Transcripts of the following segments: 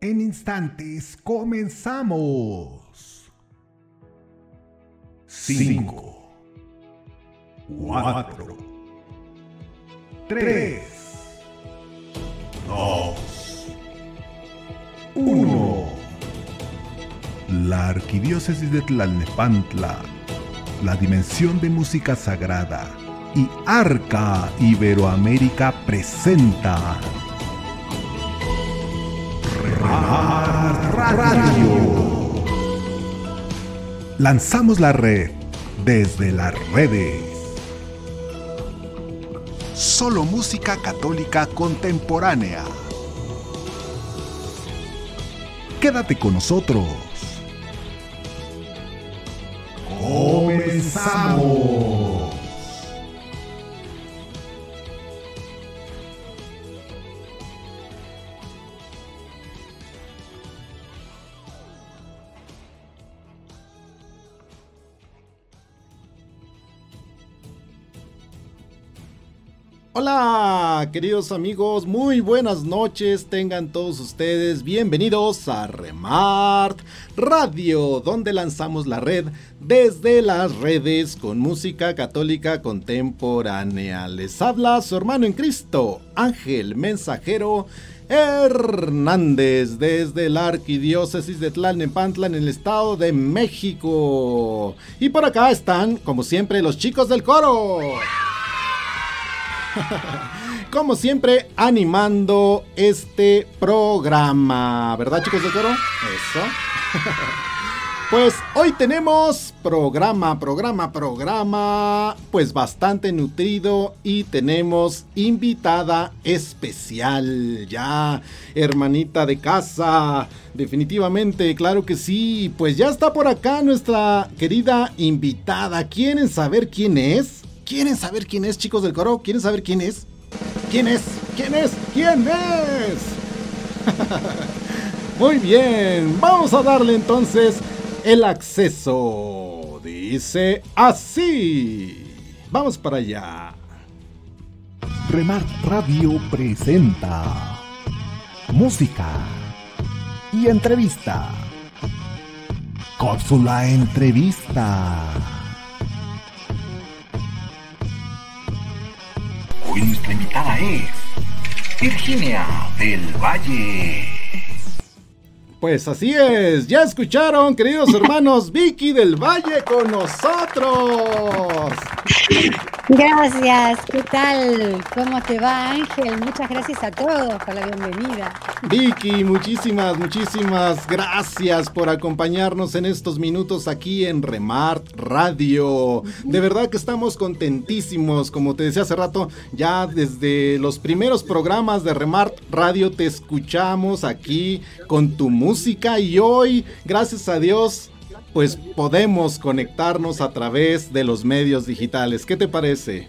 En instantes comenzamos. 5, 4, 3, 2, 1. La Arquidiócesis de Tlalnepantla, la dimensión de música sagrada y Arca Iberoamérica presenta Radio. Lanzamos la red desde las redes. Solo música católica contemporánea. Quédate con nosotros. Comenzamos. Queridos amigos, muy buenas noches. Tengan todos ustedes bienvenidos a Remart Radio, donde lanzamos la red desde las redes con música católica contemporánea. Les habla su hermano en Cristo, Ángel Mensajero Hernández, desde la Arquidiócesis de Tlalnepantla en el Estado de México. Y por acá están, como siempre, los chicos del coro. Como siempre, animando este programa. ¿Verdad, chicos de coro? Eso. Pues hoy tenemos programa, programa, programa, pues bastante nutrido y tenemos invitada especial, ya, hermanita de casa, definitivamente, claro que sí, pues ya está por acá nuestra querida invitada. ¿Quieren saber quién es? ¿Quieren saber quién es, chicos del coro? ¿Quieren saber quién es? ¿Quién es? ¿Quién es? ¿Quién es? Muy bien, vamos a darle entonces el acceso. Dice así. Vamos para allá. Remar Radio presenta música y entrevista. Cápsula entrevista. Hoy nuestra invitada es Virginia del Valle. Pues así es, ya escucharon, queridos hermanos, Vicky del Valle con nosotros. Gracias, ¿qué tal? ¿Cómo te va Ángel? Muchas gracias a todos por la bienvenida. Vicky, muchísimas, muchísimas gracias por acompañarnos en estos minutos aquí en Remart Radio. De verdad que estamos contentísimos, como te decía hace rato, ya desde los primeros programas de Remart Radio te escuchamos aquí con tu música y hoy, gracias a Dios, pues podemos conectarnos a través de los medios digitales. ¿Qué te parece?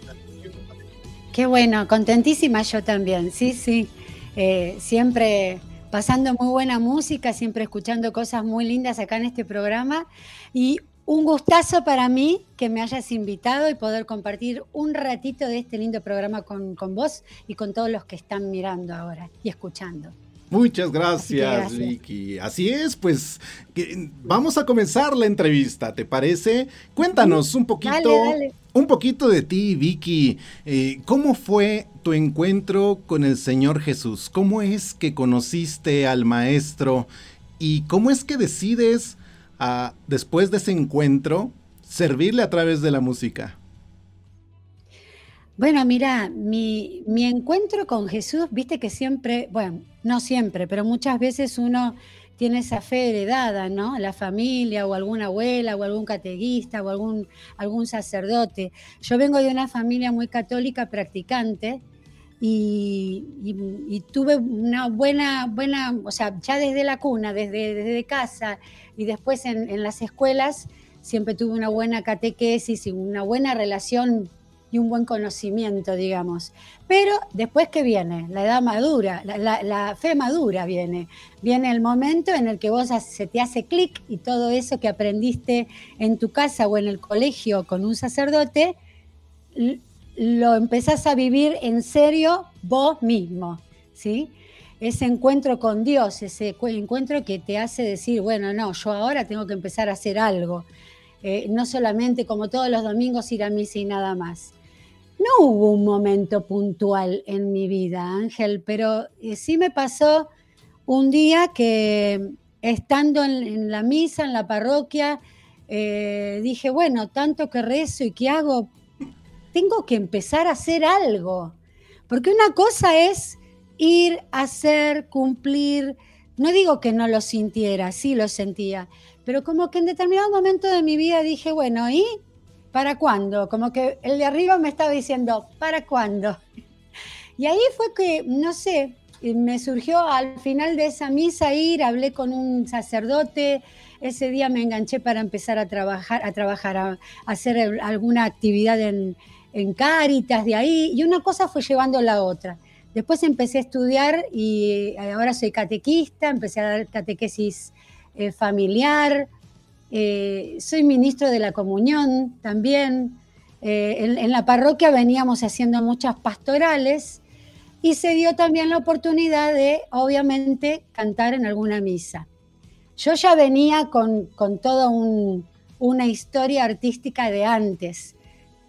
Qué bueno, contentísima yo también, sí, sí. Eh, siempre pasando muy buena música, siempre escuchando cosas muy lindas acá en este programa y un gustazo para mí que me hayas invitado y poder compartir un ratito de este lindo programa con, con vos y con todos los que están mirando ahora y escuchando. Muchas gracias, Vicky. Así es, pues vamos a comenzar la entrevista, ¿te parece? Cuéntanos un poquito, un poquito de ti, Vicky. Eh, ¿Cómo fue tu encuentro con el Señor Jesús? ¿Cómo es que conociste al Maestro? ¿Y cómo es que decides, ah, después de ese encuentro, servirle a través de la música? Bueno, mira, mi, mi, encuentro con Jesús, viste que siempre, bueno, no siempre, pero muchas veces uno tiene esa fe heredada, ¿no? La familia o alguna abuela o algún catequista o algún, algún sacerdote. Yo vengo de una familia muy católica practicante y, tuve una buena, buena, o sea, ya desde la cuna, desde, desde casa y después en, en las escuelas, siempre tuve una buena catequesis y una buena relación y un buen conocimiento, digamos. Pero después que viene, la edad madura, la, fe madura viene. Viene el momento en el que vos se te hace clic y todo eso que aprendiste en tu casa o en el colegio con un sacerdote, lo empezás a vivir en serio vos mismo, ¿sí? ese encuentro con Dios, ese encuentro que te hace decir, bueno, no, yo ahora tengo que empezar a hacer algo. Eh, no solamente como todos los domingos ir a misa y nada más. No hubo un momento puntual en mi vida, Ángel, pero eh, sí me pasó un día que estando en, la misa, en la parroquia, eh, dije, bueno, tanto que rezo y que hago, tengo que empezar a hacer algo. Porque una cosa es ir, hacer, cumplir. No digo que no lo sintiera, sí lo sentía, pero como que en determinado momento de mi vida dije, bueno, ¿y para cuándo? Como que el de arriba me estaba diciendo, ¿para cuándo? Y ahí fue que, no sé, me surgió al final de esa misa ir, hablé con un sacerdote, ese día me enganché para empezar a trabajar, a trabajar, a, hacer alguna actividad en, en Cáritas de ahí, y una cosa fue llevando a la otra. Después empecé a estudiar y ahora soy catequista, empecé a dar catequesis eh, familiar, eh, soy ministro de la comunión también. Eh, en, la parroquia veníamos haciendo muchas pastorales y se dio también la oportunidad de, obviamente, cantar en alguna misa. Yo ya venía con, con toda una historia artística de antes.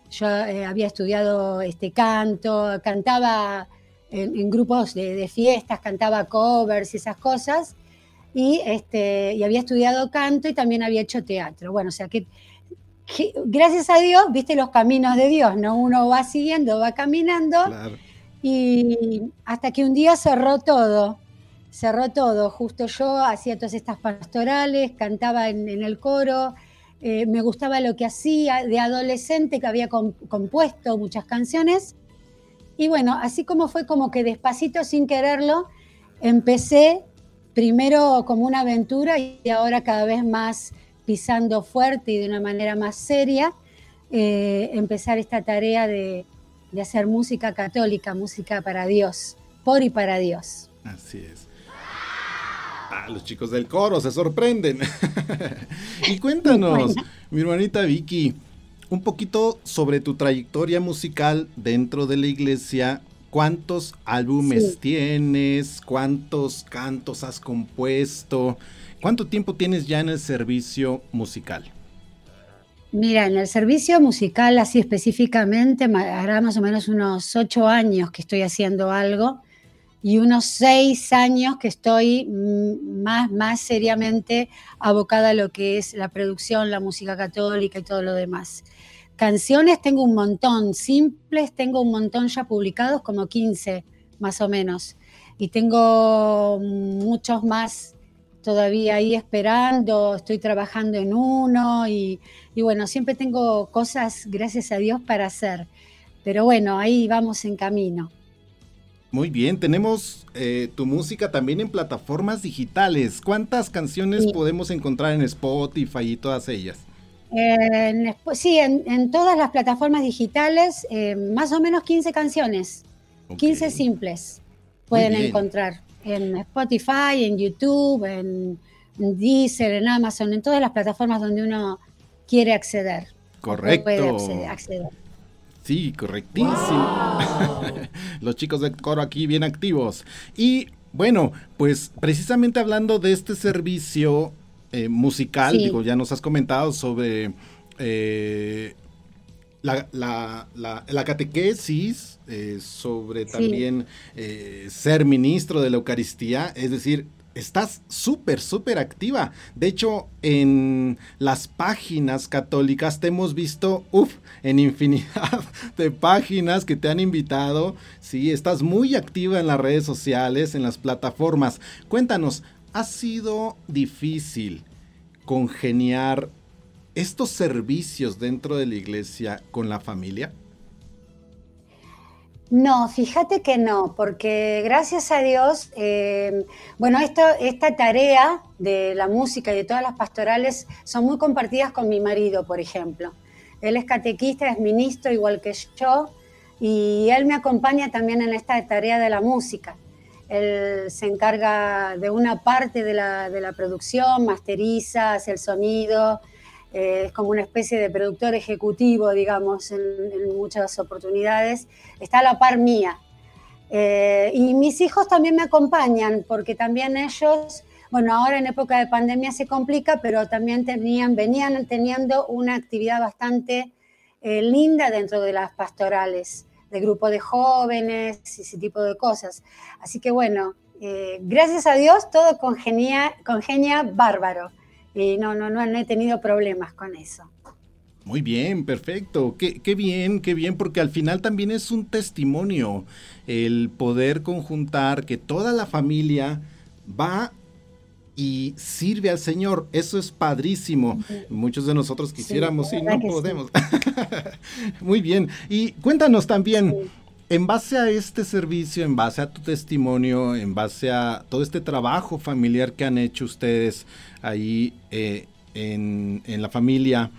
Yo había estudiado este canto, cantaba en, grupos de, fiestas, cantaba covers y esas cosas, y, este, y había estudiado canto y también había hecho teatro. Bueno, o sea que, gracias a Dios, viste los caminos de Dios, ¿no? Uno va siguiendo, va caminando, y hasta que un día cerró todo, cerró todo. Justo yo hacía todas estas pastorales, cantaba en, el coro, eh, me gustaba lo que hacía de adolescente, que había compuesto muchas canciones, y bueno, así como fue como que despacito, sin quererlo, empecé primero como una aventura y ahora cada vez más pisando fuerte y de una manera más seria, eh, empezar esta tarea de, hacer música católica, música para Dios, por y para Dios. Así es. Ah, los chicos del coro se sorprenden. y cuéntanos, mi hermanita Vicky, un poquito sobre tu trayectoria musical dentro de la iglesia. ¿Cuántos álbumes tienes? ¿Cuántos cantos has compuesto? ¿Cuánto tiempo tienes ya en el servicio musical? Mira, en el servicio musical, así específicamente, hará más o menos unos ocho años que estoy haciendo algo y unos seis años que estoy mm, más, más seriamente abocada a lo que es la producción, la música católica y todo lo demás. Canciones tengo un montón, simples tengo un montón ya publicados, como 15 más o menos. Y tengo muchos más todavía ahí esperando, estoy trabajando en uno y, bueno, siempre tengo cosas, gracias a Dios, para hacer. Pero bueno, ahí vamos en camino. Muy bien, tenemos eh, tu música también en plataformas digitales. ¿Cuántas canciones podemos encontrar en Spotify y todas ellas? Sí, en, todas las plataformas digitales, eh, más o menos 15 canciones, 15 simples pueden encontrar en Spotify, en YouTube, en, Deezer, en Amazon, en todas las plataformas donde uno quiere acceder. Correcto. Puede acceder. Sí, correctísimo. Los chicos del coro aquí bien activos. Y bueno, pues precisamente hablando de este servicio, eh, musical, digo, ya nos has comentado sobre eh, la, la, catequesis, eh, sobre también ser ministro de la Eucaristía, es decir, estás súper, súper activa. De hecho, en las páginas católicas te hemos visto, uff, en infinidad de páginas que te han invitado. Sí, estás muy activa en las redes sociales, en las plataformas. Cuéntanos, ¿Ha sido difícil congeniar estos servicios dentro de la iglesia con la familia? No, fíjate que no, porque gracias a Dios, eh, bueno, esta tarea de la música y de todas las pastorales son muy compartidas con mi marido, por ejemplo. Él es catequista, es ministro igual que yo, y él me acompaña también en esta tarea de la música. Él se encarga de una parte de la, producción, masteriza, hace el sonido, eh, es como una especie de productor ejecutivo, digamos, en, muchas oportunidades. Está a la par mía. Eh, y mis hijos también me acompañan, porque también ellos, bueno, ahora en época de pandemia se complica, pero también tenían, venían teniendo una actividad bastante eh, linda dentro de las pastorales, de grupo de jóvenes y ese tipo de cosas. Así que bueno, eh, gracias a Dios todo congenia, congenia bárbaro. Y no, no, no, no he tenido problemas con eso. Muy bien, perfecto. Qué, qué, bien, qué bien, porque al final también es un testimonio el poder conjuntar que toda la familia va y sirve al Señor. Eso es padrísimo. Muchos de nosotros quisiéramos y no podemos. Muy bien. Y cuéntanos también, en base a este servicio, en base a tu testimonio, en base a todo este trabajo familiar que han hecho ustedes ahí eh, en, en la familia,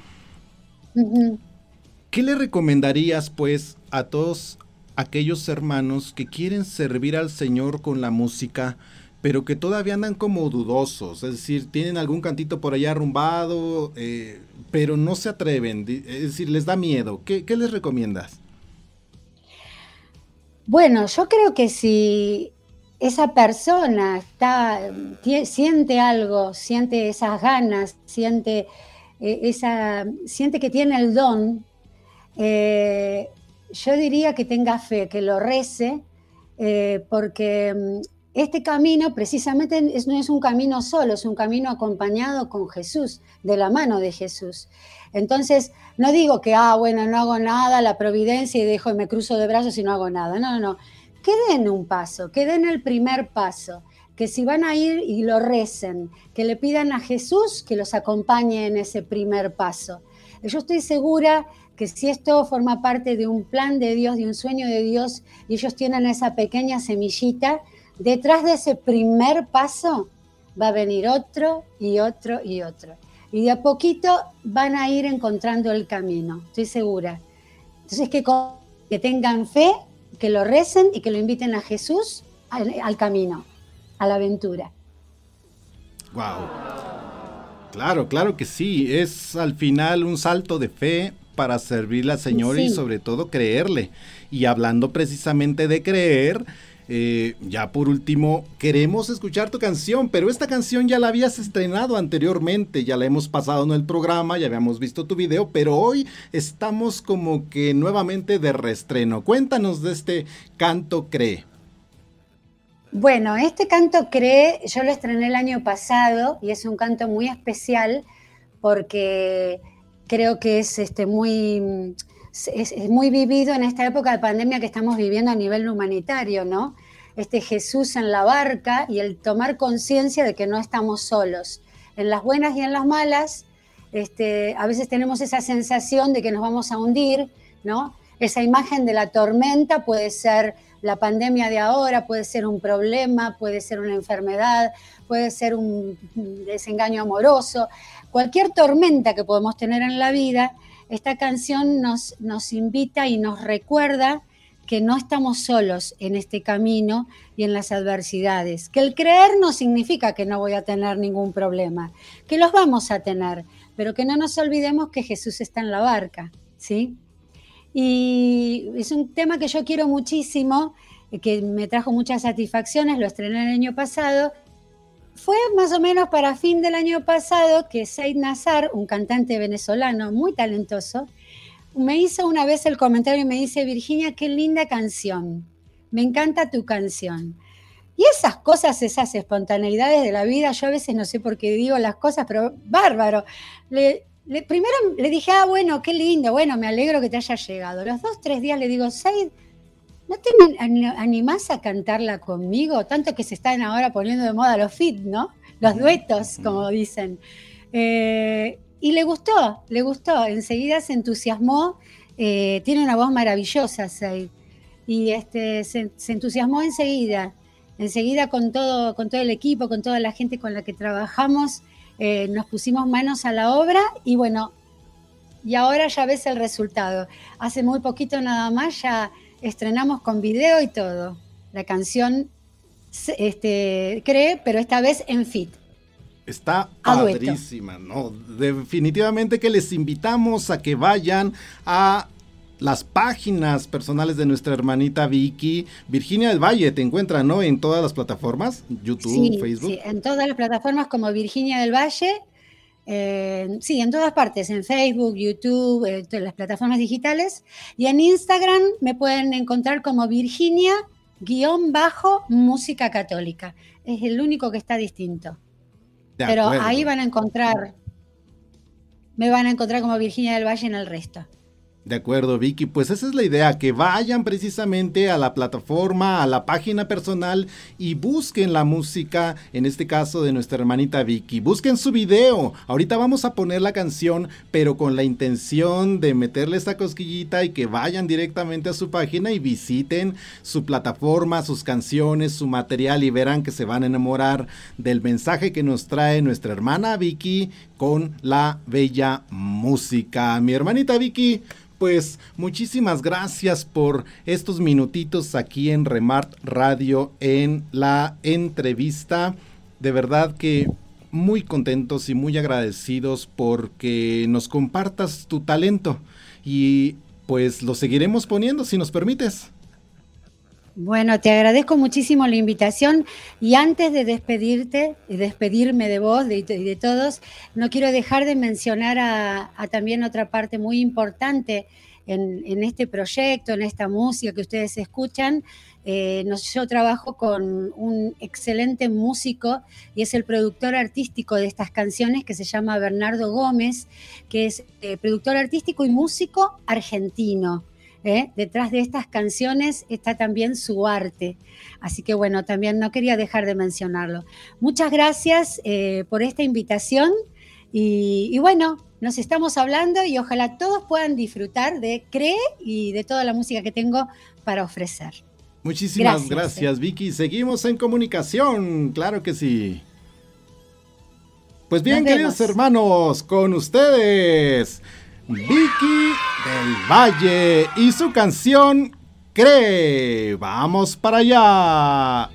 ¿Qué le recomendarías pues a todos aquellos hermanos que quieren servir al Señor con la música, pero que todavía andan como dudosos? Es decir, tienen algún cantito por allá arrumbado, eh, pero no se atreven, es decir, les da miedo. ¿Qué, les recomiendas? Bueno, yo creo que si esa persona está, siente algo, siente esas ganas, siente eh, esa, siente que tiene el don, eh, yo diría que tenga fe, que lo rece, porque mm, este camino precisamente no es un camino solo, es un camino acompañado con Jesús, de la mano de Jesús. Entonces, no digo que, ah, bueno, no hago nada, la providencia y dejo y me cruzo de brazos y no hago nada. No, no, no. Que den un paso, que den el primer paso que si van a ir y lo recen, que le pidan a Jesús que los acompañe en ese primer paso. Yo estoy segura que si esto forma parte de un plan de Dios, de un sueño de Dios, y ellos tienen esa pequeña semillita, detrás de ese primer paso va a venir otro y otro y otro. Y de a poquito van a ir encontrando el camino, estoy segura. Entonces que, que tengan fe, que lo recen y que lo inviten a Jesús al camino a la aventura. Wow. Claro, claro que sí. Es al final un salto de fe para servirle al Señor y sobre todo creerle. Y hablando precisamente de creer, eh, ya por último, queremos escuchar tu canción, pero esta canción ya la habías estrenado anteriormente, ya la hemos pasado en el programa, ya habíamos visto tu video, pero hoy estamos como que nuevamente de reestreno. Cuéntanos de este canto Cree. Bueno, este canto Cree, yo lo estrené el año pasado y es un canto muy especial porque creo que es este, muy, es, muy vivido en esta época de pandemia que estamos viviendo a nivel humanitario, ¿no? Este Jesús en la barca y el tomar conciencia de que no estamos solos. En las buenas y en las malas, este, a veces tenemos esa sensación de que nos vamos a hundir, ¿no? Esa imagen de la tormenta puede ser la pandemia de ahora puede ser un problema, puede ser una enfermedad, puede ser un desengaño amoroso, cualquier tormenta que podemos tener en la vida, esta canción nos, nos invita y nos recuerda que no estamos solos en este camino y en las adversidades, que el creer no significa que no voy a tener ningún problema, que los vamos a tener, pero que no nos olvidemos que Jesús está en la barca, ¿sí? Y es un tema que yo quiero muchísimo, eh, que me trajo muchas satisfacciones, lo estrené el año pasado. Fue más o menos para fin del año pasado que Said Nazar, un cantante venezolano muy talentoso, me hizo una vez el comentario y me dice, Virginia, qué linda canción, me encanta tu canción. Y esas cosas, esas espontaneidades de la vida, yo a veces no sé por qué digo las cosas, pero bárbaro. Le, primero le dije, ah, bueno, qué lindo, bueno, me alegro que te haya llegado. Los dos, tres días le digo, Said, ¿no te animás a cantarla conmigo? Tanto que se están ahora poniendo de moda los fit, ¿no? Los duetos, como dicen. Eh, y le gustó, le gustó. Enseguida se entusiasmó. Eh, tiene una voz maravillosa. Y este, se, se, entusiasmó enseguida. Enseguida con todo, con todo el equipo, con toda la gente con la que trabajamos. Eh, nos pusimos manos a la obra y bueno, y ahora ya ves el resultado. Hace muy poquito nada más ya estrenamos con video y todo. La canción este, cree, pero esta vez en fit. Está padrísima, ¿no? Definitivamente que les invitamos a que vayan a las páginas personales de nuestra hermanita Vicky. Virginia del Valle te encuentra, ¿no? En todas las plataformas, YouTube, Facebook. Sí, en todas las plataformas como Virginia del Valle. Eh, sí, en todas partes, en Facebook, YouTube, eh, las plataformas digitales. Y en Instagram me pueden encontrar como Virginia guion bajo música católica. Es el único que está distinto. Pero ahí van a encontrar, me van a encontrar como Virginia del Valle en el resto. De acuerdo, Vicky. Pues esa es la idea, que vayan precisamente a la plataforma, a la página personal y busquen la música, en este caso de nuestra hermanita Vicky. Busquen su video. Ahorita vamos a poner la canción, pero con la intención de meterle esta cosquillita y que vayan directamente a su página y visiten su plataforma, sus canciones, su material y verán que se van a enamorar del mensaje que nos trae nuestra hermana Vicky con la bella música. Mi hermanita Vicky pues muchísimas gracias por estos minutitos aquí en Remart Radio en la entrevista. De verdad que muy contentos y muy agradecidos porque nos compartas tu talento y pues lo seguiremos poniendo si nos permites. Bueno, te agradezco muchísimo la invitación y antes de despedirte y despedirme de vos y de, todos, no quiero dejar de mencionar a, también otra parte muy importante en, este proyecto, en esta música que ustedes escuchan. Eh, yo trabajo con un excelente músico y es el productor artístico de estas canciones que se llama Bernardo Gómez, que es eh, productor artístico y músico argentino. ¿Eh? Detrás de estas canciones está también su arte. Así que bueno, también no quería dejar de mencionarlo. Muchas gracias eh, por esta invitación y, bueno, nos estamos hablando y ojalá todos puedan disfrutar de Cree y de toda la música que tengo para ofrecer. Muchísimas gracias, Vicky. Seguimos en comunicación, claro que sí. Pues bien, queridos hermanos, con ustedes. Vicky del Valle y su canción Cree. Vamos para allá.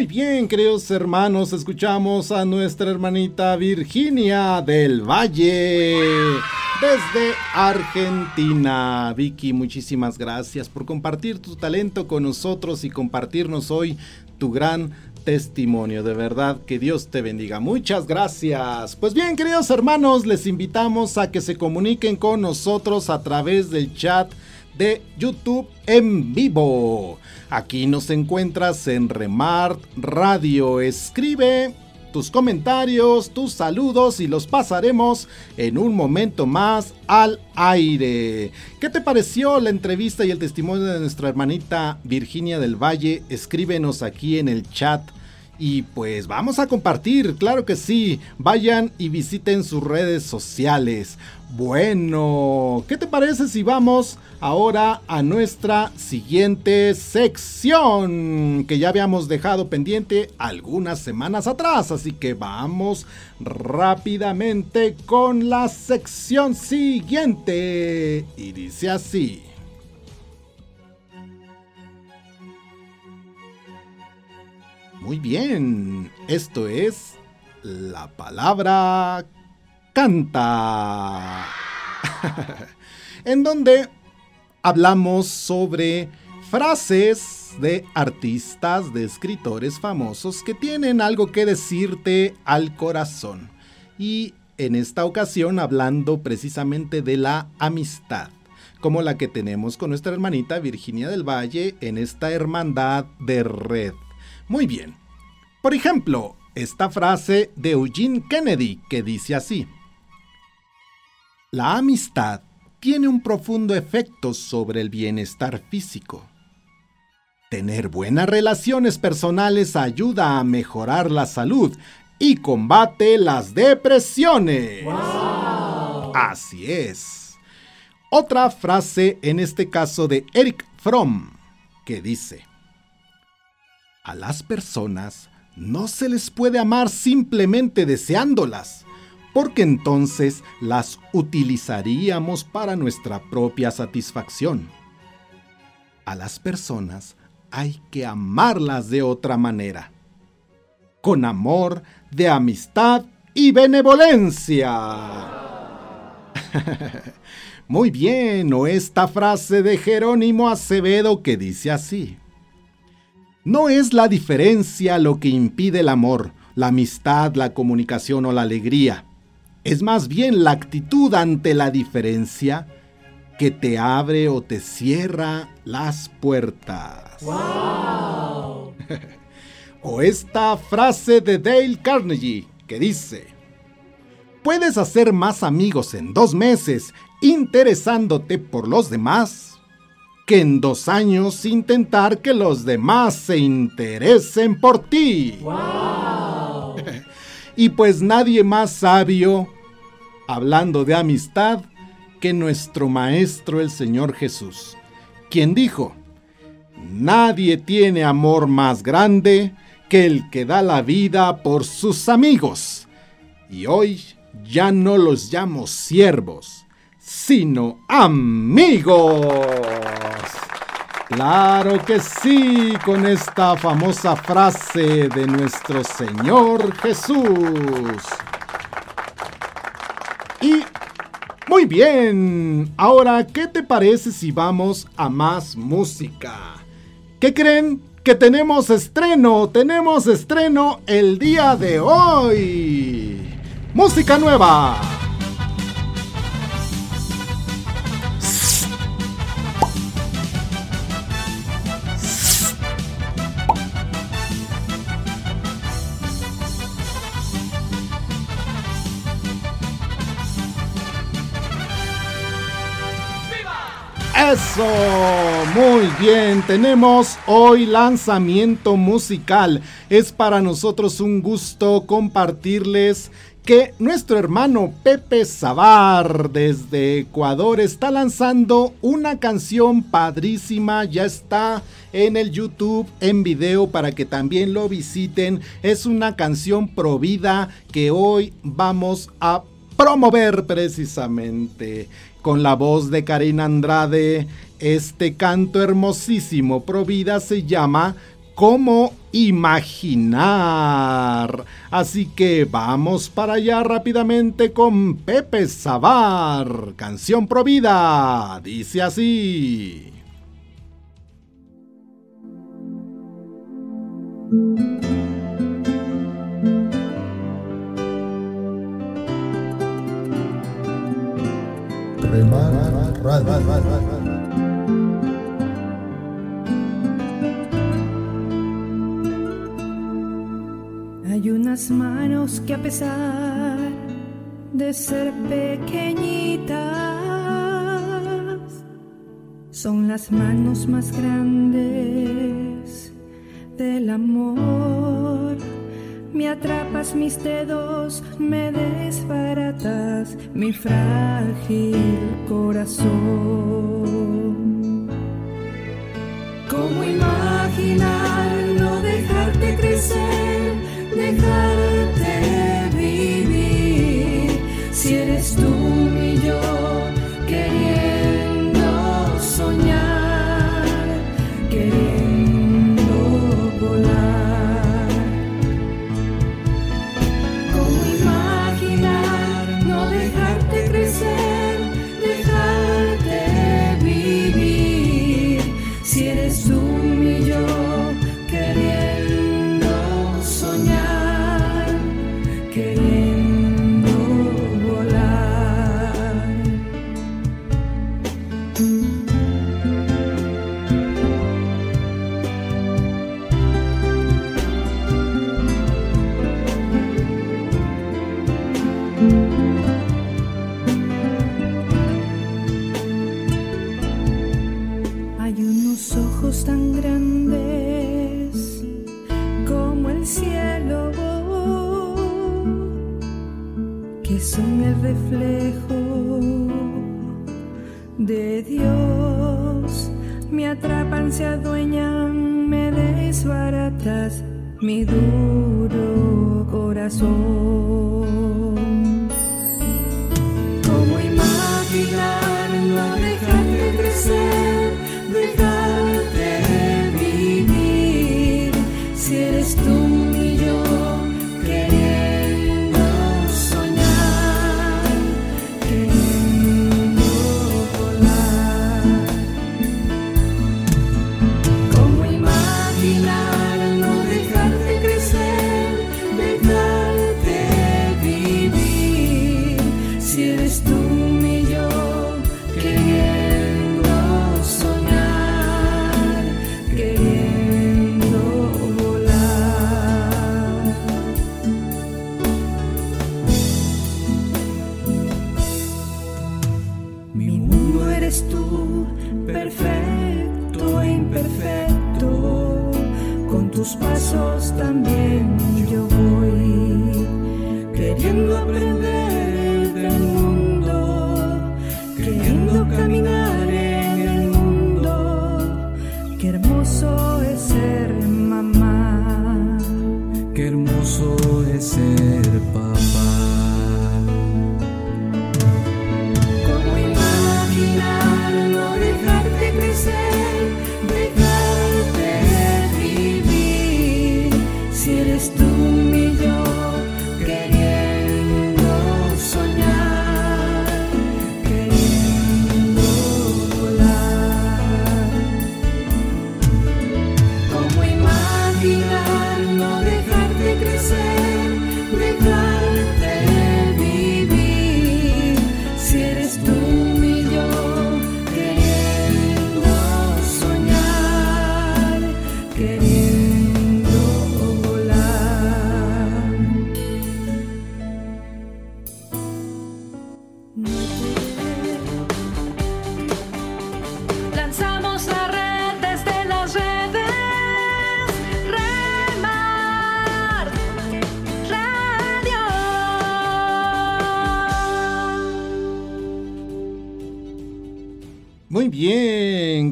Muy bien, queridos hermanos, escuchamos a nuestra hermanita Virginia del Valle desde Argentina. Vicky, muchísimas gracias por compartir tu talento con nosotros y compartirnos hoy tu gran testimonio. De verdad, que Dios te bendiga. Muchas gracias. Pues bien, queridos hermanos, les invitamos a que se comuniquen con nosotros a través del chat de YouTube en vivo. Aquí nos encuentras en Remart Radio. Escribe tus comentarios, tus saludos y los pasaremos en un momento más al aire. ¿Qué te pareció la entrevista y el testimonio de nuestra hermanita Virginia del Valle? Escríbenos aquí en el chat. Y pues vamos a compartir, claro que sí. Vayan y visiten sus redes sociales. Bueno, ¿qué te parece si vamos ahora a nuestra siguiente sección que ya habíamos dejado pendiente algunas semanas atrás? Así que vamos rápidamente con la sección siguiente. Y dice así. Muy bien, esto es la palabra canta. en donde hablamos sobre frases de artistas, de escritores famosos que tienen algo que decirte al corazón. Y en esta ocasión hablando precisamente de la amistad, como la que tenemos con nuestra hermanita Virginia del Valle en esta hermandad de red. Muy bien. Por ejemplo, esta frase de Eugene Kennedy que dice así. La amistad tiene un profundo efecto sobre el bienestar físico. Tener buenas relaciones personales ayuda a mejorar la salud y combate las depresiones. Así es. Otra frase en este caso de Eric Fromm que dice, a las personas no se les puede amar simplemente deseándolas porque entonces las utilizaríamos para nuestra propia satisfacción. A las personas hay que amarlas de otra manera, con amor de amistad y benevolencia. Muy bien, o esta frase de Jerónimo Acevedo que dice así. No es la diferencia lo que impide el amor, la amistad, la comunicación o la alegría es más bien la actitud ante la diferencia que te abre o te cierra las puertas. o esta frase de Dale Carnegie que dice, puedes hacer más amigos en dos meses interesándote por los demás que en dos años intentar que los demás se interesen por ti. Y pues nadie más sabio, hablando de amistad, que nuestro Maestro el Señor Jesús, quien dijo, Nadie tiene amor más grande que el que da la vida por sus amigos. Y hoy ya no los llamo siervos, sino amigos. Claro que sí, con esta famosa frase de nuestro Señor Jesús. Y muy bien, ahora, ¿qué te parece si vamos a más música? ¿Qué creen? Que tenemos estreno, tenemos estreno el día de hoy. Música nueva. Eso, muy bien, tenemos hoy lanzamiento musical. Es para nosotros un gusto compartirles que nuestro hermano Pepe Zabar desde Ecuador está lanzando una canción padrísima, ya está en el YouTube en video para que también lo visiten. Es una canción provida que hoy vamos a promover precisamente con la voz de Karina Andrade. Este canto hermosísimo Provida se llama cómo imaginar. Así que vamos para allá rápidamente con Pepe Sabar, canción Provida. Dice así. Hay unas manos que a pesar de ser pequeñitas, son las manos más grandes del amor. Me atrapas mis dedos, me desbaratas mi frágil corazón.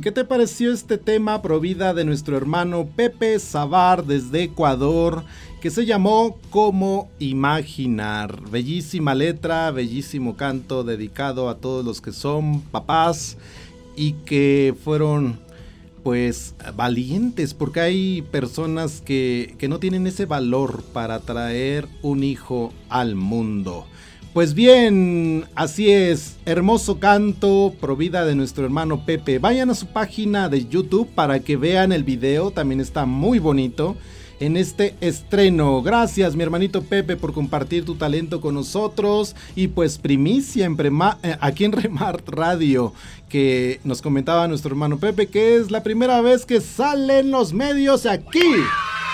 ¿Qué te pareció este tema provida de nuestro hermano Pepe Sabar desde Ecuador que se llamó Cómo Imaginar? Bellísima letra, bellísimo canto dedicado a todos los que son papás y que fueron pues valientes, porque hay personas que, que no tienen ese valor para traer un hijo al mundo. Pues bien, así es, hermoso canto, provida de nuestro hermano Pepe. Vayan a su página de YouTube para que vean el video, también está muy bonito en este estreno. Gracias mi hermanito Pepe por compartir tu talento con nosotros y pues primicia en eh, aquí en Remart Radio que nos comentaba nuestro hermano Pepe que es la primera vez que salen los medios aquí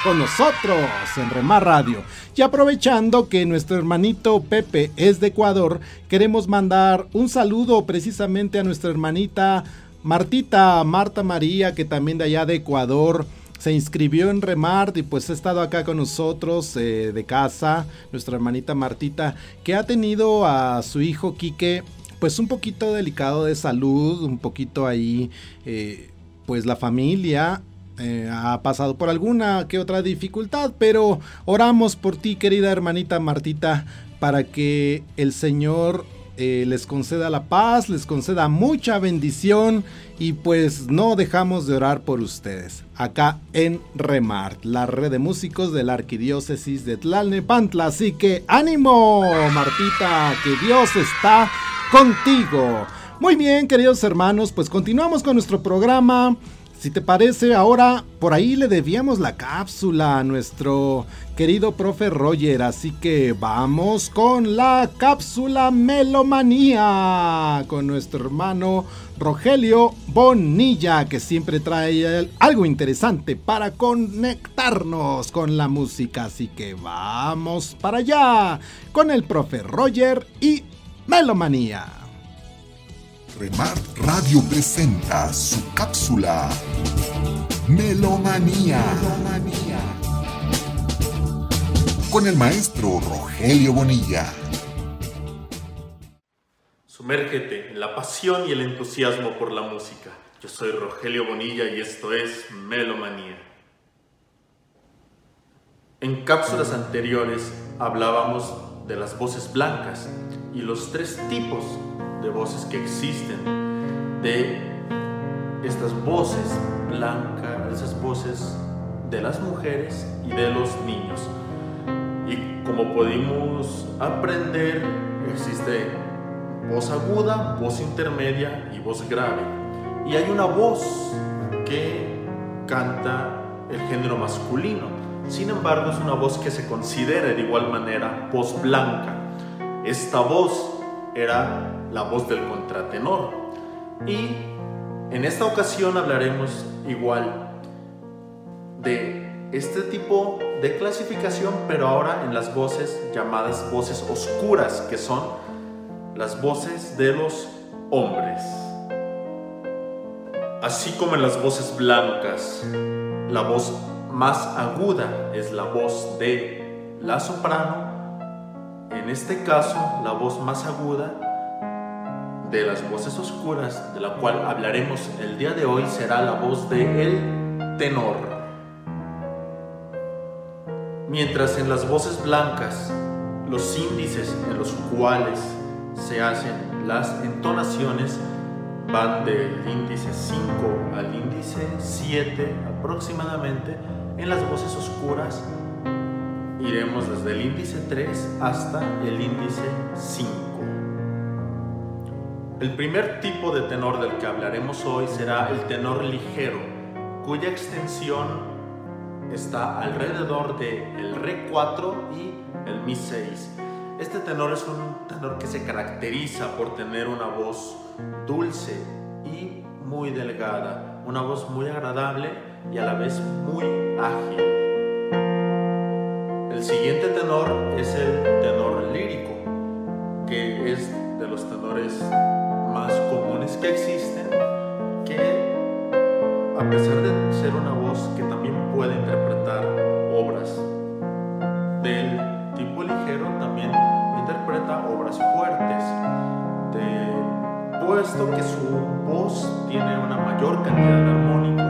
con nosotros en Remar Radio. Y aprovechando que nuestro hermanito Pepe es de Ecuador, queremos mandar un saludo precisamente a nuestra hermanita Martita, Marta María, que también de allá de Ecuador se inscribió en Remart y pues ha estado acá con nosotros eh, de casa, nuestra hermanita Martita, que ha tenido a su hijo Quique pues un poquito delicado de salud, un poquito ahí, eh, pues la familia eh, ha pasado por alguna que otra dificultad, pero oramos por ti, querida hermanita Martita, para que el Señor eh, les conceda la paz, les conceda mucha bendición y pues no dejamos de orar por ustedes. Acá en Remart, la red de músicos de la arquidiócesis de Tlalnepantla. Así que ánimo, Martita, que Dios está contigo. Muy bien, queridos hermanos, pues continuamos con nuestro programa. Si te parece, ahora por ahí le debíamos la cápsula a nuestro querido profe Roger, así que vamos con la cápsula Melomanía con nuestro hermano Rogelio Bonilla, que siempre trae algo interesante para conectarnos con la música. Así que vamos para allá con el profe Roger y Melomanía. Remar Radio presenta su cápsula Melomanía. Con el maestro Rogelio Bonilla. Sumérgete en la pasión y el entusiasmo por la música. Yo soy Rogelio Bonilla y esto es Melomanía. En cápsulas anteriores hablábamos de las voces blancas y los tres tipos de voces que existen, de estas voces blancas, esas voces de las mujeres y de los niños. Y como pudimos aprender, existe voz aguda, voz intermedia y voz grave. Y hay una voz que canta el género masculino. Sin embargo, es una voz que se considera de igual manera voz blanca. Esta voz era la voz del contratenor. Y en esta ocasión hablaremos igual de este tipo de clasificación, pero ahora en las voces llamadas voces oscuras, que son las voces de los hombres. Así como en las voces blancas, la voz más aguda es la voz de la soprano, en este caso la voz más aguda de las voces oscuras, de la cual hablaremos el día de hoy, será la voz de el tenor. Mientras en las voces blancas, los índices en los cuales se hacen las entonaciones van del índice 5 al índice 7 aproximadamente, en las voces oscuras iremos desde el índice 3 hasta el índice 5. El primer tipo de tenor del que hablaremos hoy será el tenor ligero, cuya extensión está alrededor de el Re 4 y el Mi 6. Este tenor es un tenor que se caracteriza por tener una voz dulce y muy delgada, una voz muy agradable y a la vez muy ágil. El siguiente tenor es el tenor lírico, que es de los tenores más comunes que existen, que a pesar de ser una voz que también puede interpretar obras del tipo ligero, también interpreta obras fuertes, de, puesto que su voz tiene una mayor cantidad de armónicos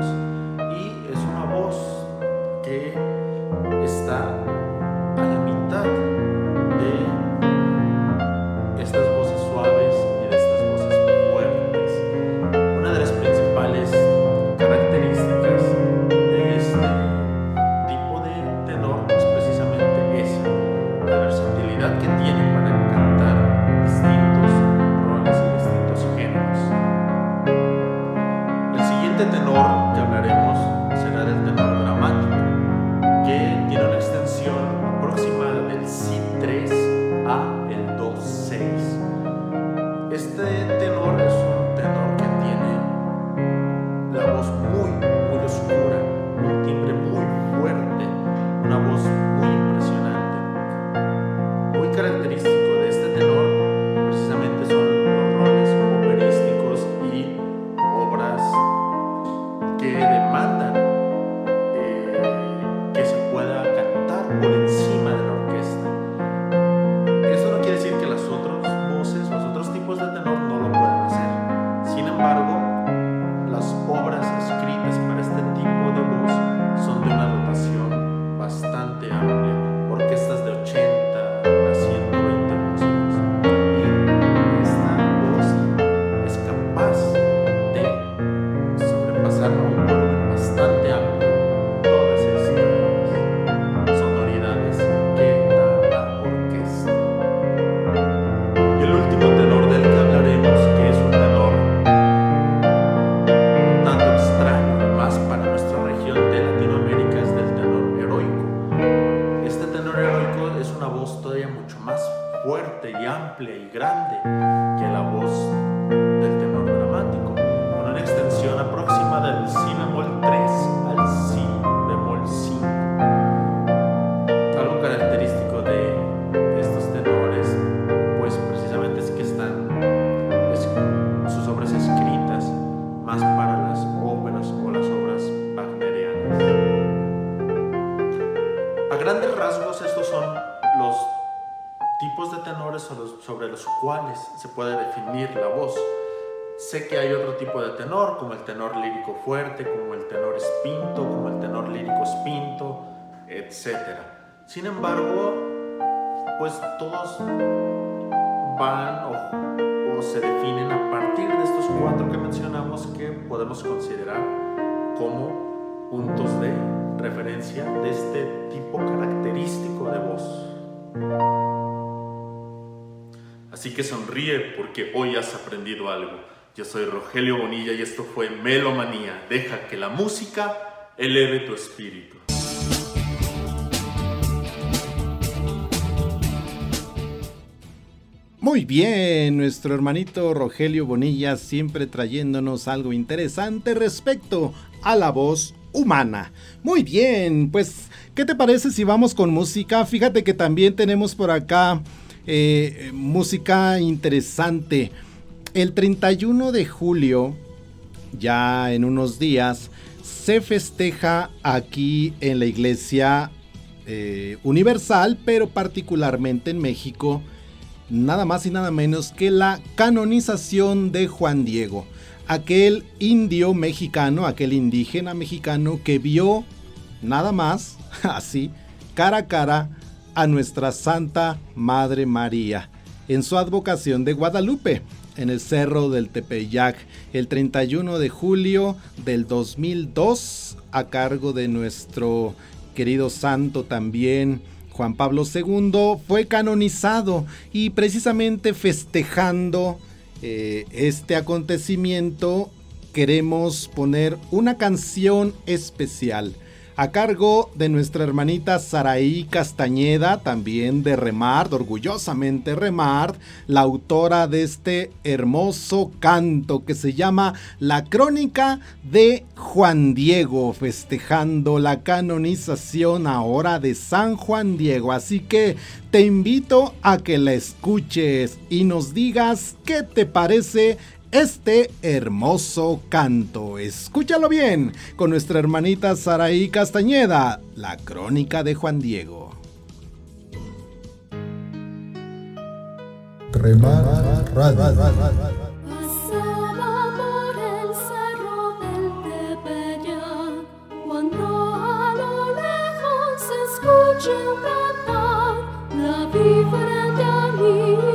tenor, como el tenor lírico fuerte, como el tenor espinto, como el tenor lírico espinto, etc. Sin embargo, pues todos van o, o se definen a partir de estos cuatro que mencionamos que podemos considerar como puntos de referencia de este tipo característico de voz. Así que sonríe porque hoy has aprendido algo. Yo soy Rogelio Bonilla y esto fue Melomanía. Deja que la música eleve tu espíritu. Muy bien, nuestro hermanito Rogelio Bonilla siempre trayéndonos algo interesante respecto a la voz humana. Muy bien, pues, ¿qué te parece si vamos con música? Fíjate que también tenemos por acá eh, música interesante. El 31 de julio, ya en unos días, se festeja aquí en la iglesia eh, universal, pero particularmente en México, nada más y nada menos que la canonización de Juan Diego, aquel indio mexicano, aquel indígena mexicano que vio nada más, así, cara a cara a nuestra Santa Madre María en su advocación de Guadalupe en el Cerro del Tepeyac el 31 de julio del 2002 a cargo de nuestro querido santo también Juan Pablo II fue canonizado y precisamente festejando eh, este acontecimiento queremos poner una canción especial a cargo de nuestra hermanita Saraí Castañeda, también de Remard, orgullosamente Remard, la autora de este hermoso canto que se llama La Crónica de Juan Diego, festejando la canonización ahora de San Juan Diego. Así que te invito a que la escuches y nos digas qué te parece este hermoso canto. Escúchalo bien con nuestra hermanita Saraí Castañeda, la crónica de Juan Diego. Remar lo lejos se escuche un cantar. La vi frente a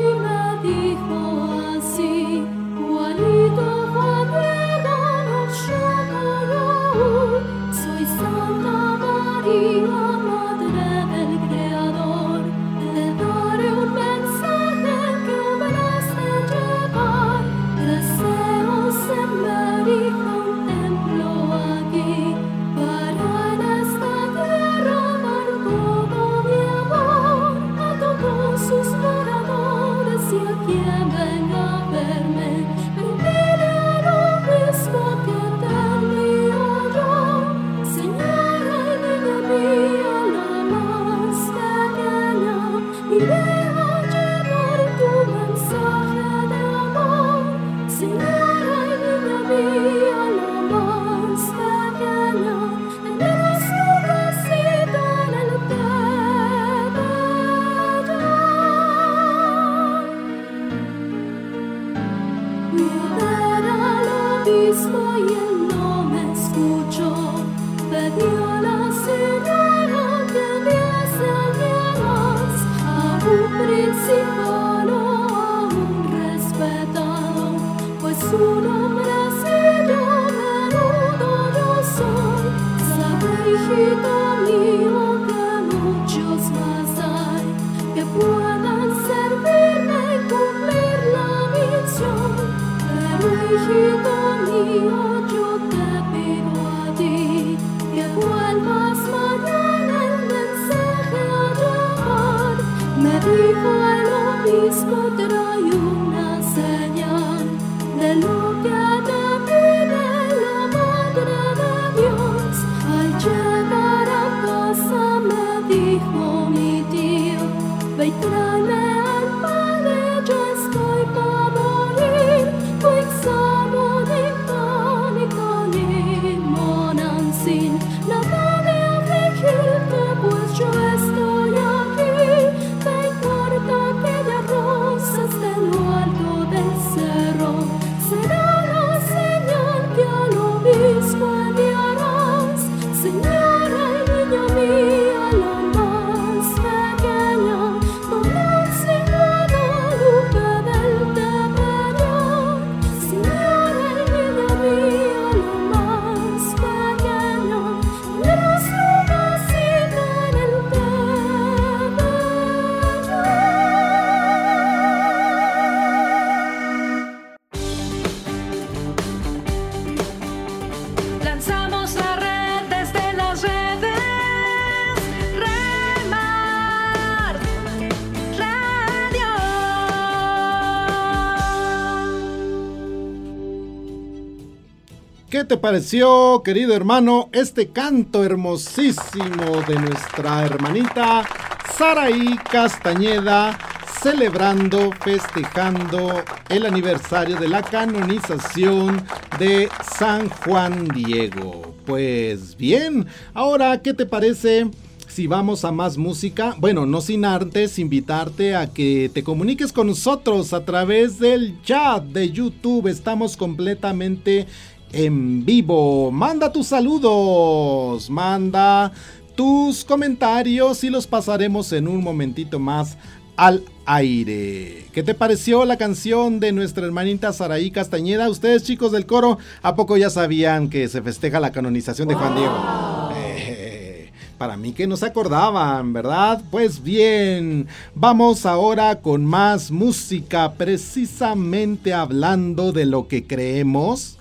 te pareció, querido hermano, este canto hermosísimo de nuestra hermanita Saraí Castañeda, celebrando, festejando el aniversario de la canonización de San Juan Diego? Pues bien, ahora, ¿qué te parece? Si vamos a más música, bueno, no sin antes invitarte a que te comuniques con nosotros a través del chat de YouTube. Estamos completamente en vivo. Manda tus saludos, manda tus comentarios y los pasaremos en un momentito más al aire. ¿Qué te pareció la canción de nuestra hermanita Saraí Castañeda? Ustedes chicos del coro, ¿a poco ya sabían que se festeja la canonización de Juan Diego? Eh, para mí que no se acordaban, ¿verdad? Pues bien, vamos ahora con más música, precisamente hablando de lo que creemos.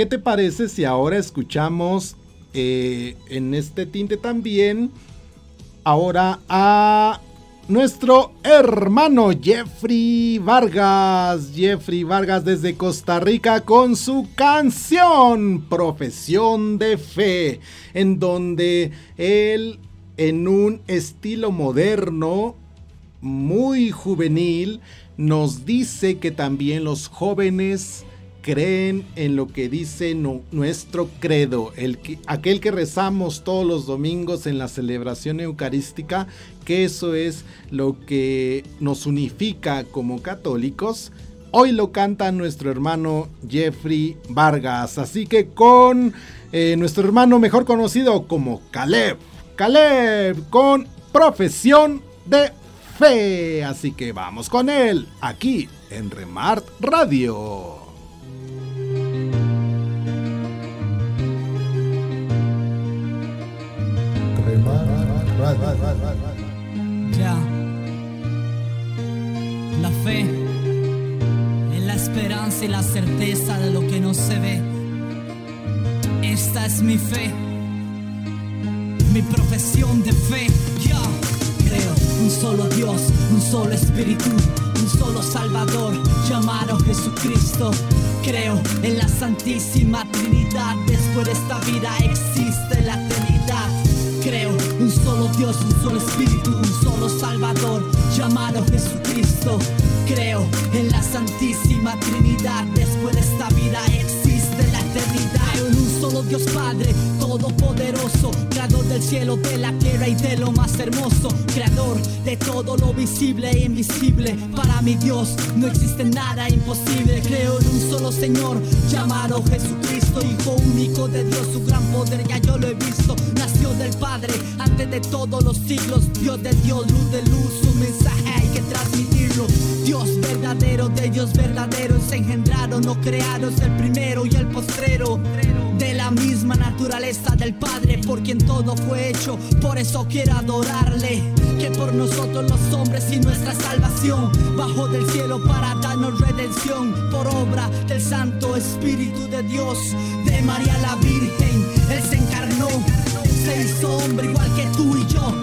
¿Qué te parece si ahora escuchamos eh, en este tinte también ahora a nuestro hermano Jeffrey Vargas? Jeffrey Vargas desde Costa Rica con su canción Profesión de Fe, en donde él en un estilo moderno, muy juvenil, nos dice que también los jóvenes creen en lo que dice nu- nuestro credo, el que, aquel que rezamos todos los domingos en la celebración eucarística, que eso es lo que nos unifica como católicos. Hoy lo canta nuestro hermano Jeffrey Vargas, así que con eh, nuestro hermano mejor conocido como Caleb, Caleb con profesión de fe, así que vamos con él aquí en Remart Radio. Ya. La fe es la esperanza y la certeza de lo que no se ve. Esta es mi fe, mi profesión de fe. Ya. Creo un solo Dios, un solo Espíritu, un solo Salvador llamado Jesucristo. Creo en la Santísima Trinidad. Después de esta vida existe un solo Dios, un solo Espíritu, un solo Salvador llamado Jesucristo. Creo en la Santísima Trinidad. Después de esta vida existe solo Dios Padre, todopoderoso, creador del cielo, de la tierra y de lo más hermoso, creador de todo lo visible e invisible. Para mi Dios no existe nada imposible. Creo en un solo Señor llamado Jesucristo, Hijo único de Dios, su gran poder ya yo lo he visto. Nació del Padre antes de todos los siglos, Dios de Dios, luz de luz, su mensaje que transmitirlo. Dios verdadero, de Dios verdadero, es engendrado, no creado, es el primero y el postrero. De la misma naturaleza del Padre, por quien todo fue hecho, por eso quiero adorarle. Que por nosotros los hombres y nuestra salvación, bajo del cielo para darnos redención, por obra del Santo Espíritu de Dios, de María la Virgen, Él se encarnó, se hizo hombre igual que tú y yo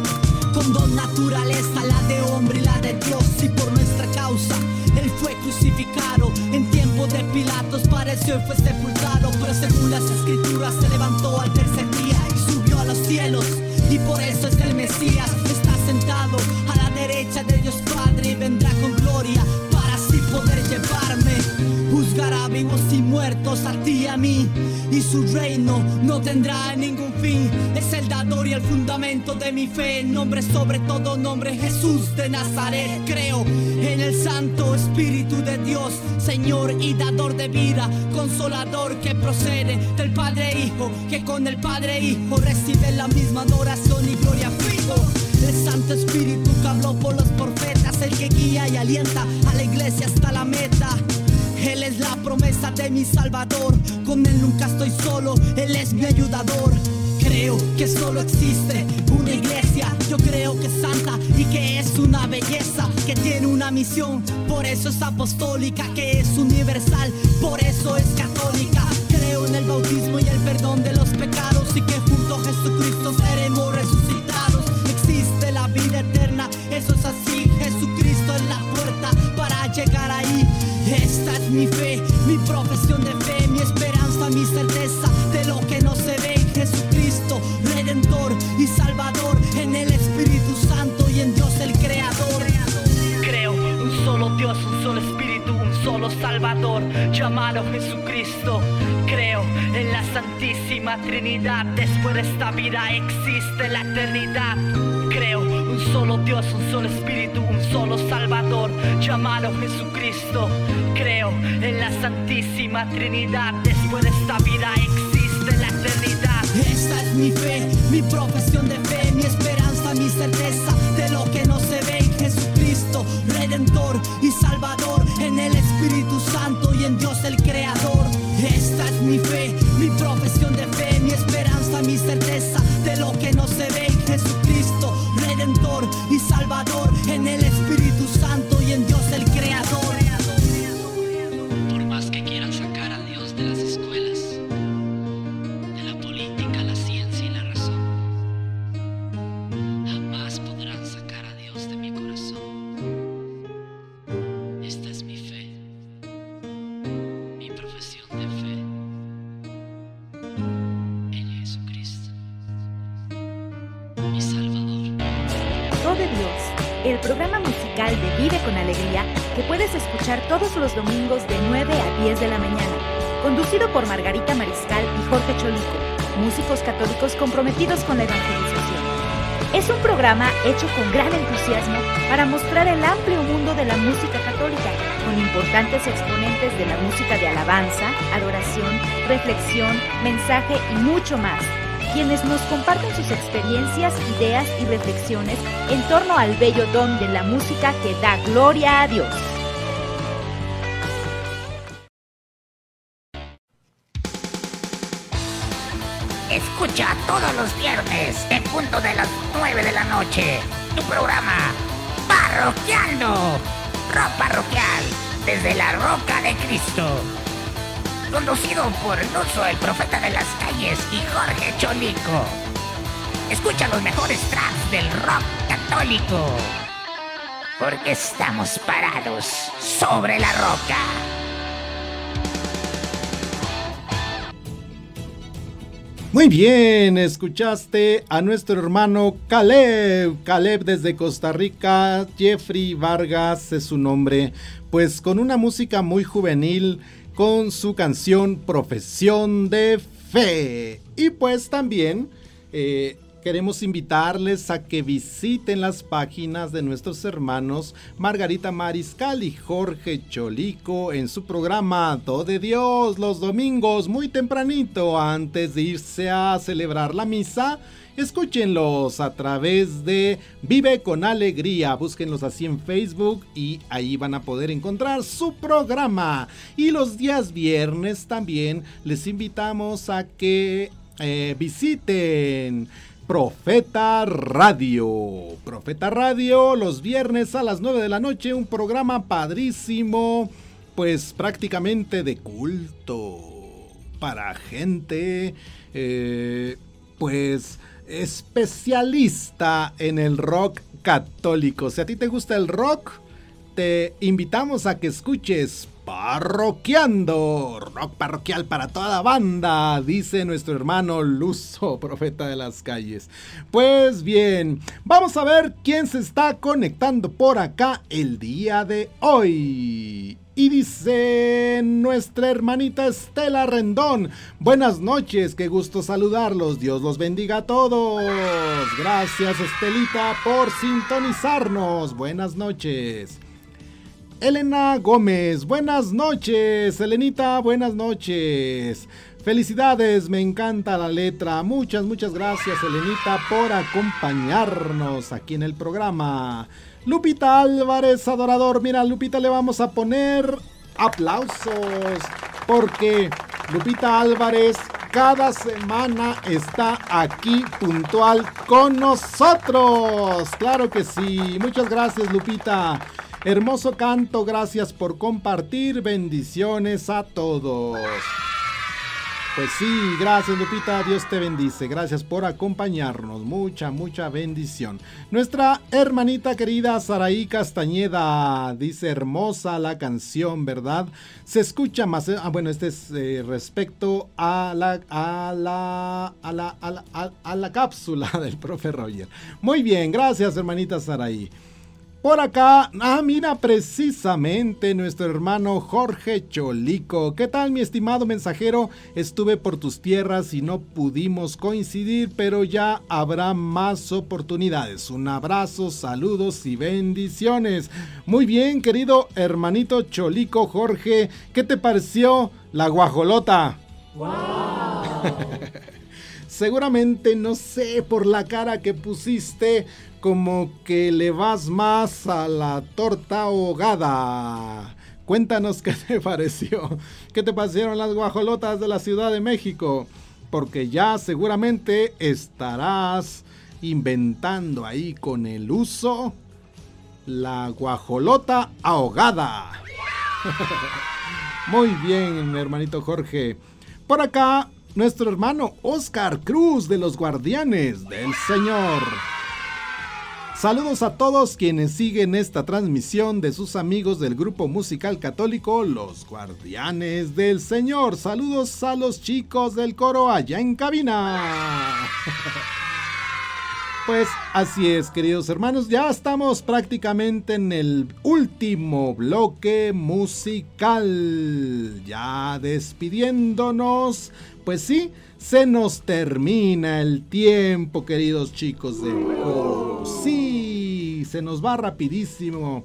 con dos naturalezas, la de hombre y él fue crucificado en tiempo de Pilatos, pareció y fue sepultado, pero según las escrituras se levantó al tercer día y subió a los cielos. Y por eso es que el Mesías, está sentado Vivos y muertos a ti y a mí. Y su reino no tendrá ningún fin. Es el dador y el fundamento de mi fe. Nombre sobre todo nombre, Jesús de Nazaret. Creo en el Santo Espíritu de Dios, Señor y dador de vida, consolador que procede del Padre Hijo, que con el Padre Hijo recibe la misma adoración y gloria fijo. El Santo Espíritu que habló por los profetas, el que guía y alienta a la iglesia hasta la meta. Él es la promesa de mi Salvador, con Él nunca estoy solo, Él es mi ayudador. Creo que solo existe una iglesia, yo creo que es santa y que es una belleza, que tiene una misión, por eso es apostólica, que es universal, por eso es católica. Creo en el bautismo y el perdón de los pecados y que junto a Jesucristo seremos resucitados. Existe la vida eterna, eso es así, Jesucristo es la puerta para llegar ahí. Esta es mi fe, mi profesión de fe, mi esperanza, mi certeza de lo que no se ve. Jesucristo, Redentor y Salvador, en el Espíritu Santo y en Dios el Creador. Creo un solo Dios, un solo Espíritu, un solo Salvador, llamado Jesucristo. En Trinidad, después de esta vida existe la eternidad. Creo un solo Dios, un solo Espíritu, un solo Salvador, llamado Jesucristo. Creo en la Santísima Trinidad, después de esta vida existe la eternidad. Esta es mi fe, mi profesión de fe, mi esperanza, mi certeza de lo que no se ve. Jesucristo, Redentor y Salvador, en el Espíritu Santo y en Dios el Creador. Esta es mi fe, mi profesión esperanza, mi comprometidos con la evangelización. Es un programa hecho con gran entusiasmo para mostrar el amplio mundo de la música católica, con importantes exponentes de la música de alabanza, adoración, reflexión, mensaje y mucho más quienes nos comparten sus experiencias, ideas y reflexiones en torno al bello don de la música que da gloria a Dios. Los viernes en punto de las 9 de la noche tu programa Parroquiando, Rock Parroquial, desde la Roca de Cristo. Conducido por Nuso, el profeta de las calles, y Jorge Cholico. Escucha los mejores tracks del rock católico. Porque estamos parados sobre la roca. Muy bien, escuchaste a nuestro hermano Caleb. Caleb desde Costa Rica, Jeffrey Vargas es su nombre. Pues con una música muy juvenil, con su canción Profesión de Fe. Y pues también eh, queremos invitarles a que visiten las páginas de nuestros hermanos Margarita Mariscal y Jorge Cholico en su programa Do de Dios los domingos muy tempranito antes de irse a celebrar la misa. Escúchenlos a través de Vive con Alegría. Búsquenlos así en Facebook y ahí van a poder encontrar su programa. Y los días viernes también les invitamos a que eh, visiten Profeta Radio. Profeta Radio los viernes a las 9 de la noche. Un programa padrísimo. Pues prácticamente de culto. Para gente. eh, pues especialista en el rock católico. Si a ti te gusta el rock, te invitamos a que escuches Parroqueando, rock parroquial para toda la banda, dice nuestro hermano Luzo, profeta de las calles. Pues bien, vamos a ver quién se está conectando por acá el día de hoy. Y dice nuestra hermanita Estela Rendón, buenas noches, qué gusto saludarlos, Dios los bendiga a todos. Gracias Estelita por sintonizarnos, buenas noches. Elena Gómez, buenas noches. Elenita, buenas noches. Felicidades, me encanta la letra. Muchas, muchas gracias, Elenita, por acompañarnos aquí en el programa. Lupita Álvarez, adorador. Mira, Lupita, le vamos a poner aplausos porque Lupita Álvarez cada semana está aquí puntual con nosotros. Claro que sí. Muchas gracias, Lupita. Hermoso canto, gracias por compartir. Bendiciones a todos. Pues sí, gracias Lupita, Dios te bendice. Gracias por acompañarnos. Mucha, mucha bendición. Nuestra hermanita querida Saraí Castañeda dice hermosa la canción, ¿verdad? Se escucha más. Ah, bueno, este es eh, respecto a la, a la, a la, a la, a la cápsula del profe Roger. Muy bien, gracias hermanita Saraí. Por acá, ah, mira, precisamente nuestro hermano Jorge Cholico. ¿Qué tal, mi estimado mensajero? Estuve por tus tierras y no pudimos coincidir, pero ya habrá más oportunidades. Un abrazo, saludos y bendiciones. Muy bien, querido hermanito Cholico Jorge, ¿qué te pareció la guajolota? Seguramente, no sé, por la cara que pusiste, como que le vas más a la torta ahogada. Cuéntanos qué te pareció. ¿Qué te parecieron las guajolotas de la Ciudad de México? Porque ya seguramente estarás inventando ahí con el uso la guajolota ahogada. Muy bien, mi hermanito Jorge. Por acá, nuestro hermano Oscar Cruz de los Guardianes del Señor. Saludos a todos quienes siguen esta transmisión de sus amigos del grupo musical católico Los Guardianes del Señor. Saludos a los chicos del coro allá en cabina. Pues así es, queridos hermanos, ya estamos prácticamente en el último bloque musical. Ya despidiéndonos, pues sí, se nos termina el tiempo, queridos chicos del coro. Sí, se nos va rapidísimo.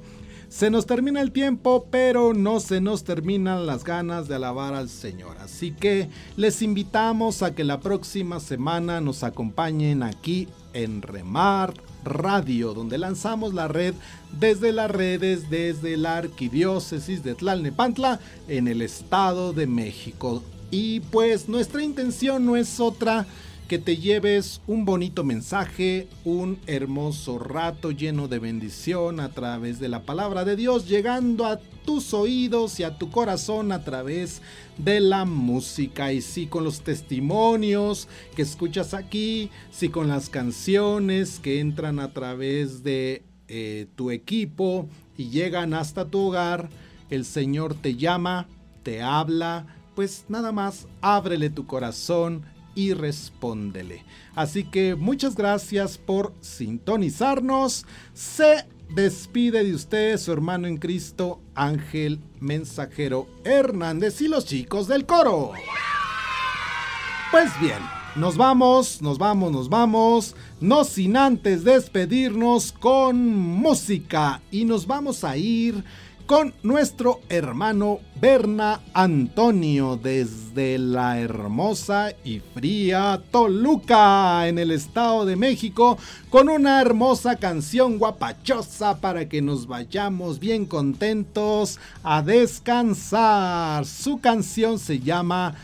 Se nos termina el tiempo, pero no se nos terminan las ganas de alabar al Señor. Así que les invitamos a que la próxima semana nos acompañen aquí en Remar Radio, donde lanzamos la red desde las redes, desde la arquidiócesis de Tlalnepantla, en el Estado de México. Y pues nuestra intención no es otra que te lleves un bonito mensaje, un hermoso rato lleno de bendición a través de la palabra de Dios, llegando a tus oídos y a tu corazón a través de la música. Y sí, con los testimonios que escuchas aquí, sí, con las canciones que entran a través de eh, tu equipo y llegan hasta tu hogar, el Señor te llama, te habla, pues nada más ábrele tu corazón y respóndele. Así que muchas gracias por sintonizarnos. Se despide de usted su hermano en Cristo, Ángel Mensajero Hernández y los chicos del coro. Pues bien, nos vamos, nos vamos, nos vamos, no sin antes despedirnos con música y nos vamos a ir con nuestro hermano Berna Antonio desde la hermosa y fría Toluca en el Estado de México con una hermosa canción guapachosa para que nos vayamos bien contentos a descansar. Su canción se llama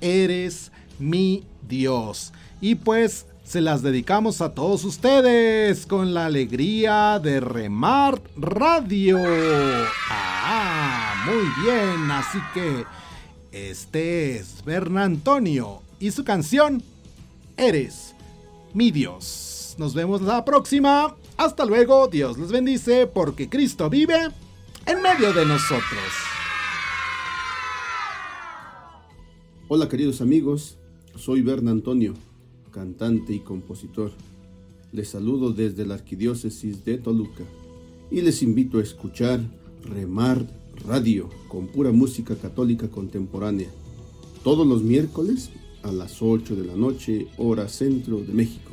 Eres mi Dios. Y pues se las dedicamos a todos ustedes con la alegría de Remar Radio. Ah, muy bien, así que este es Berna Antonio y su canción Eres mi Dios. Nos vemos la próxima. Hasta luego, Dios les bendice porque Cristo vive en medio de nosotros. Hola queridos amigos, soy Berna Antonio, cantante y compositor. Les saludo desde la Arquidiócesis de Toluca y les invito a escuchar Remar Radio con pura música católica contemporánea, todos los miércoles a las 8 de la noche, hora centro de México.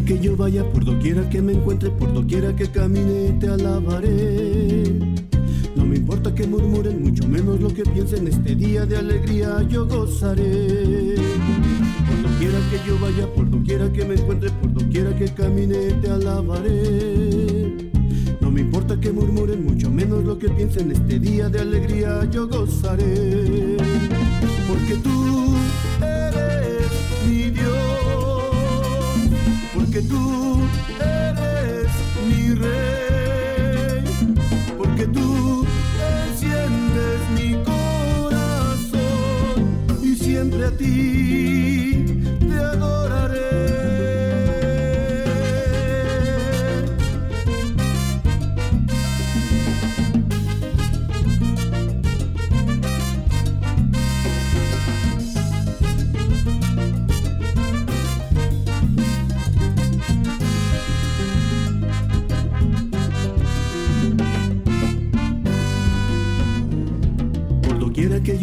Que yo vaya, por doquiera que me encuentre, por doquiera que camine, te alabaré. No me importa que murmuren, mucho menos lo que piensen, este día de alegría yo gozaré. Por doquiera que yo vaya, por doquiera que me encuentre, por doquiera que camine, te alabaré. No me importa que murmuren, mucho menos lo que piensen, este día de alegría yo gozaré. Porque tú porque tú eres mi rey,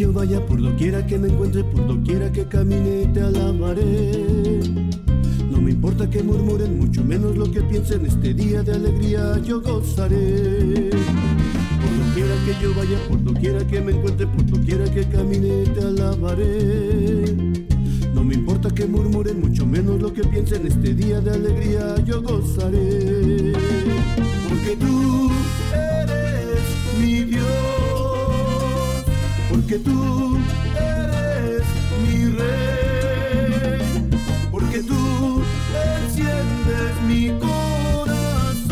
yo vaya, por doquiera que me encuentre, por doquiera que camine, te alabaré. No me importa que murmuren, mucho menos lo que piensen, este día de alegría yo gozaré. Por doquiera que yo vaya, por doquiera que me encuentre, por doquiera que camine, te alabaré. No me importa que murmuren, mucho menos lo que piensen, este día de alegría yo gozaré. Porque tú eres mi Dios porque tú eres mi rey, porque tú enciendes mi corazón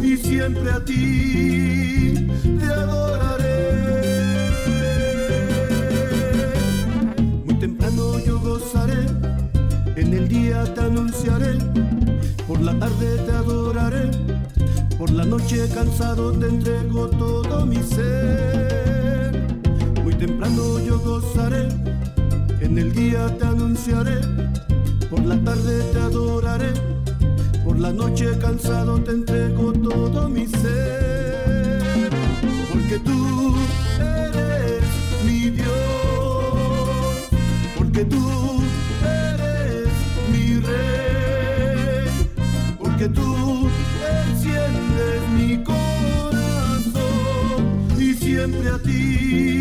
y siempre a ti te adoraré. Muy temprano yo gozaré, en el día te anunciaré, por la tarde te adoraré, por la noche cansado te entrego todo mi ser. Temprano yo gozaré, en el día te anunciaré, por la tarde te adoraré, por la noche cansado te entrego todo mi ser. Porque tú eres mi Dios, porque tú eres mi rey, porque tú enciendes mi corazón y siempre a ti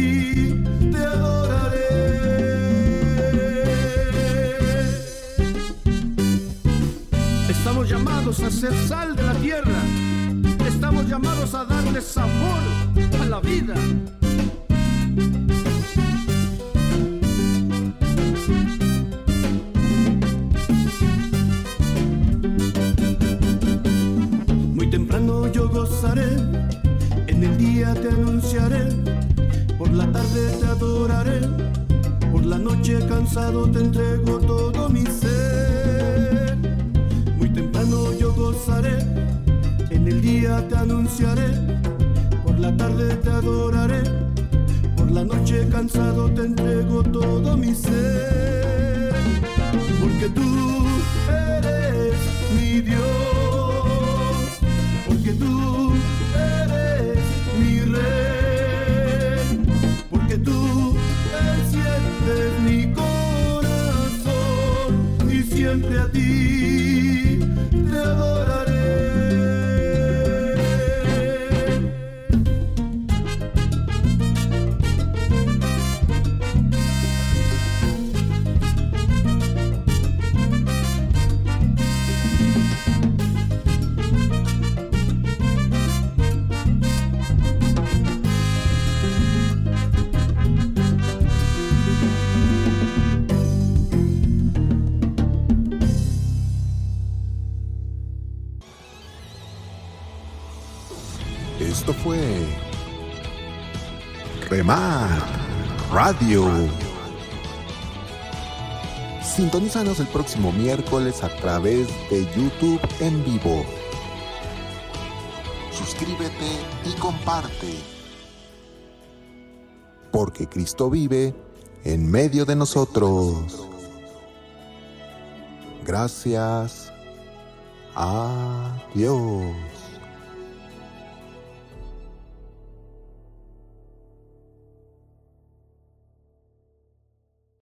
llamados a ser sal de la tierra, estamos llamados a darle sabor a la vida. Muy temprano yo gozaré, en el día te anunciaré, por la tarde te adoraré, por la noche cansado te entrego todo por la tarde te adoraré, por la noche cansado te entrego todo mi ser. Porque tú eres mi Dios porque tú eres mi rey, porque tú enciendes mi corazón y siempre a ti El próximo miércoles a través de YouTube en vivo. Suscríbete y comparte. Porque Cristo vive en medio de nosotros. Gracias. Adiós.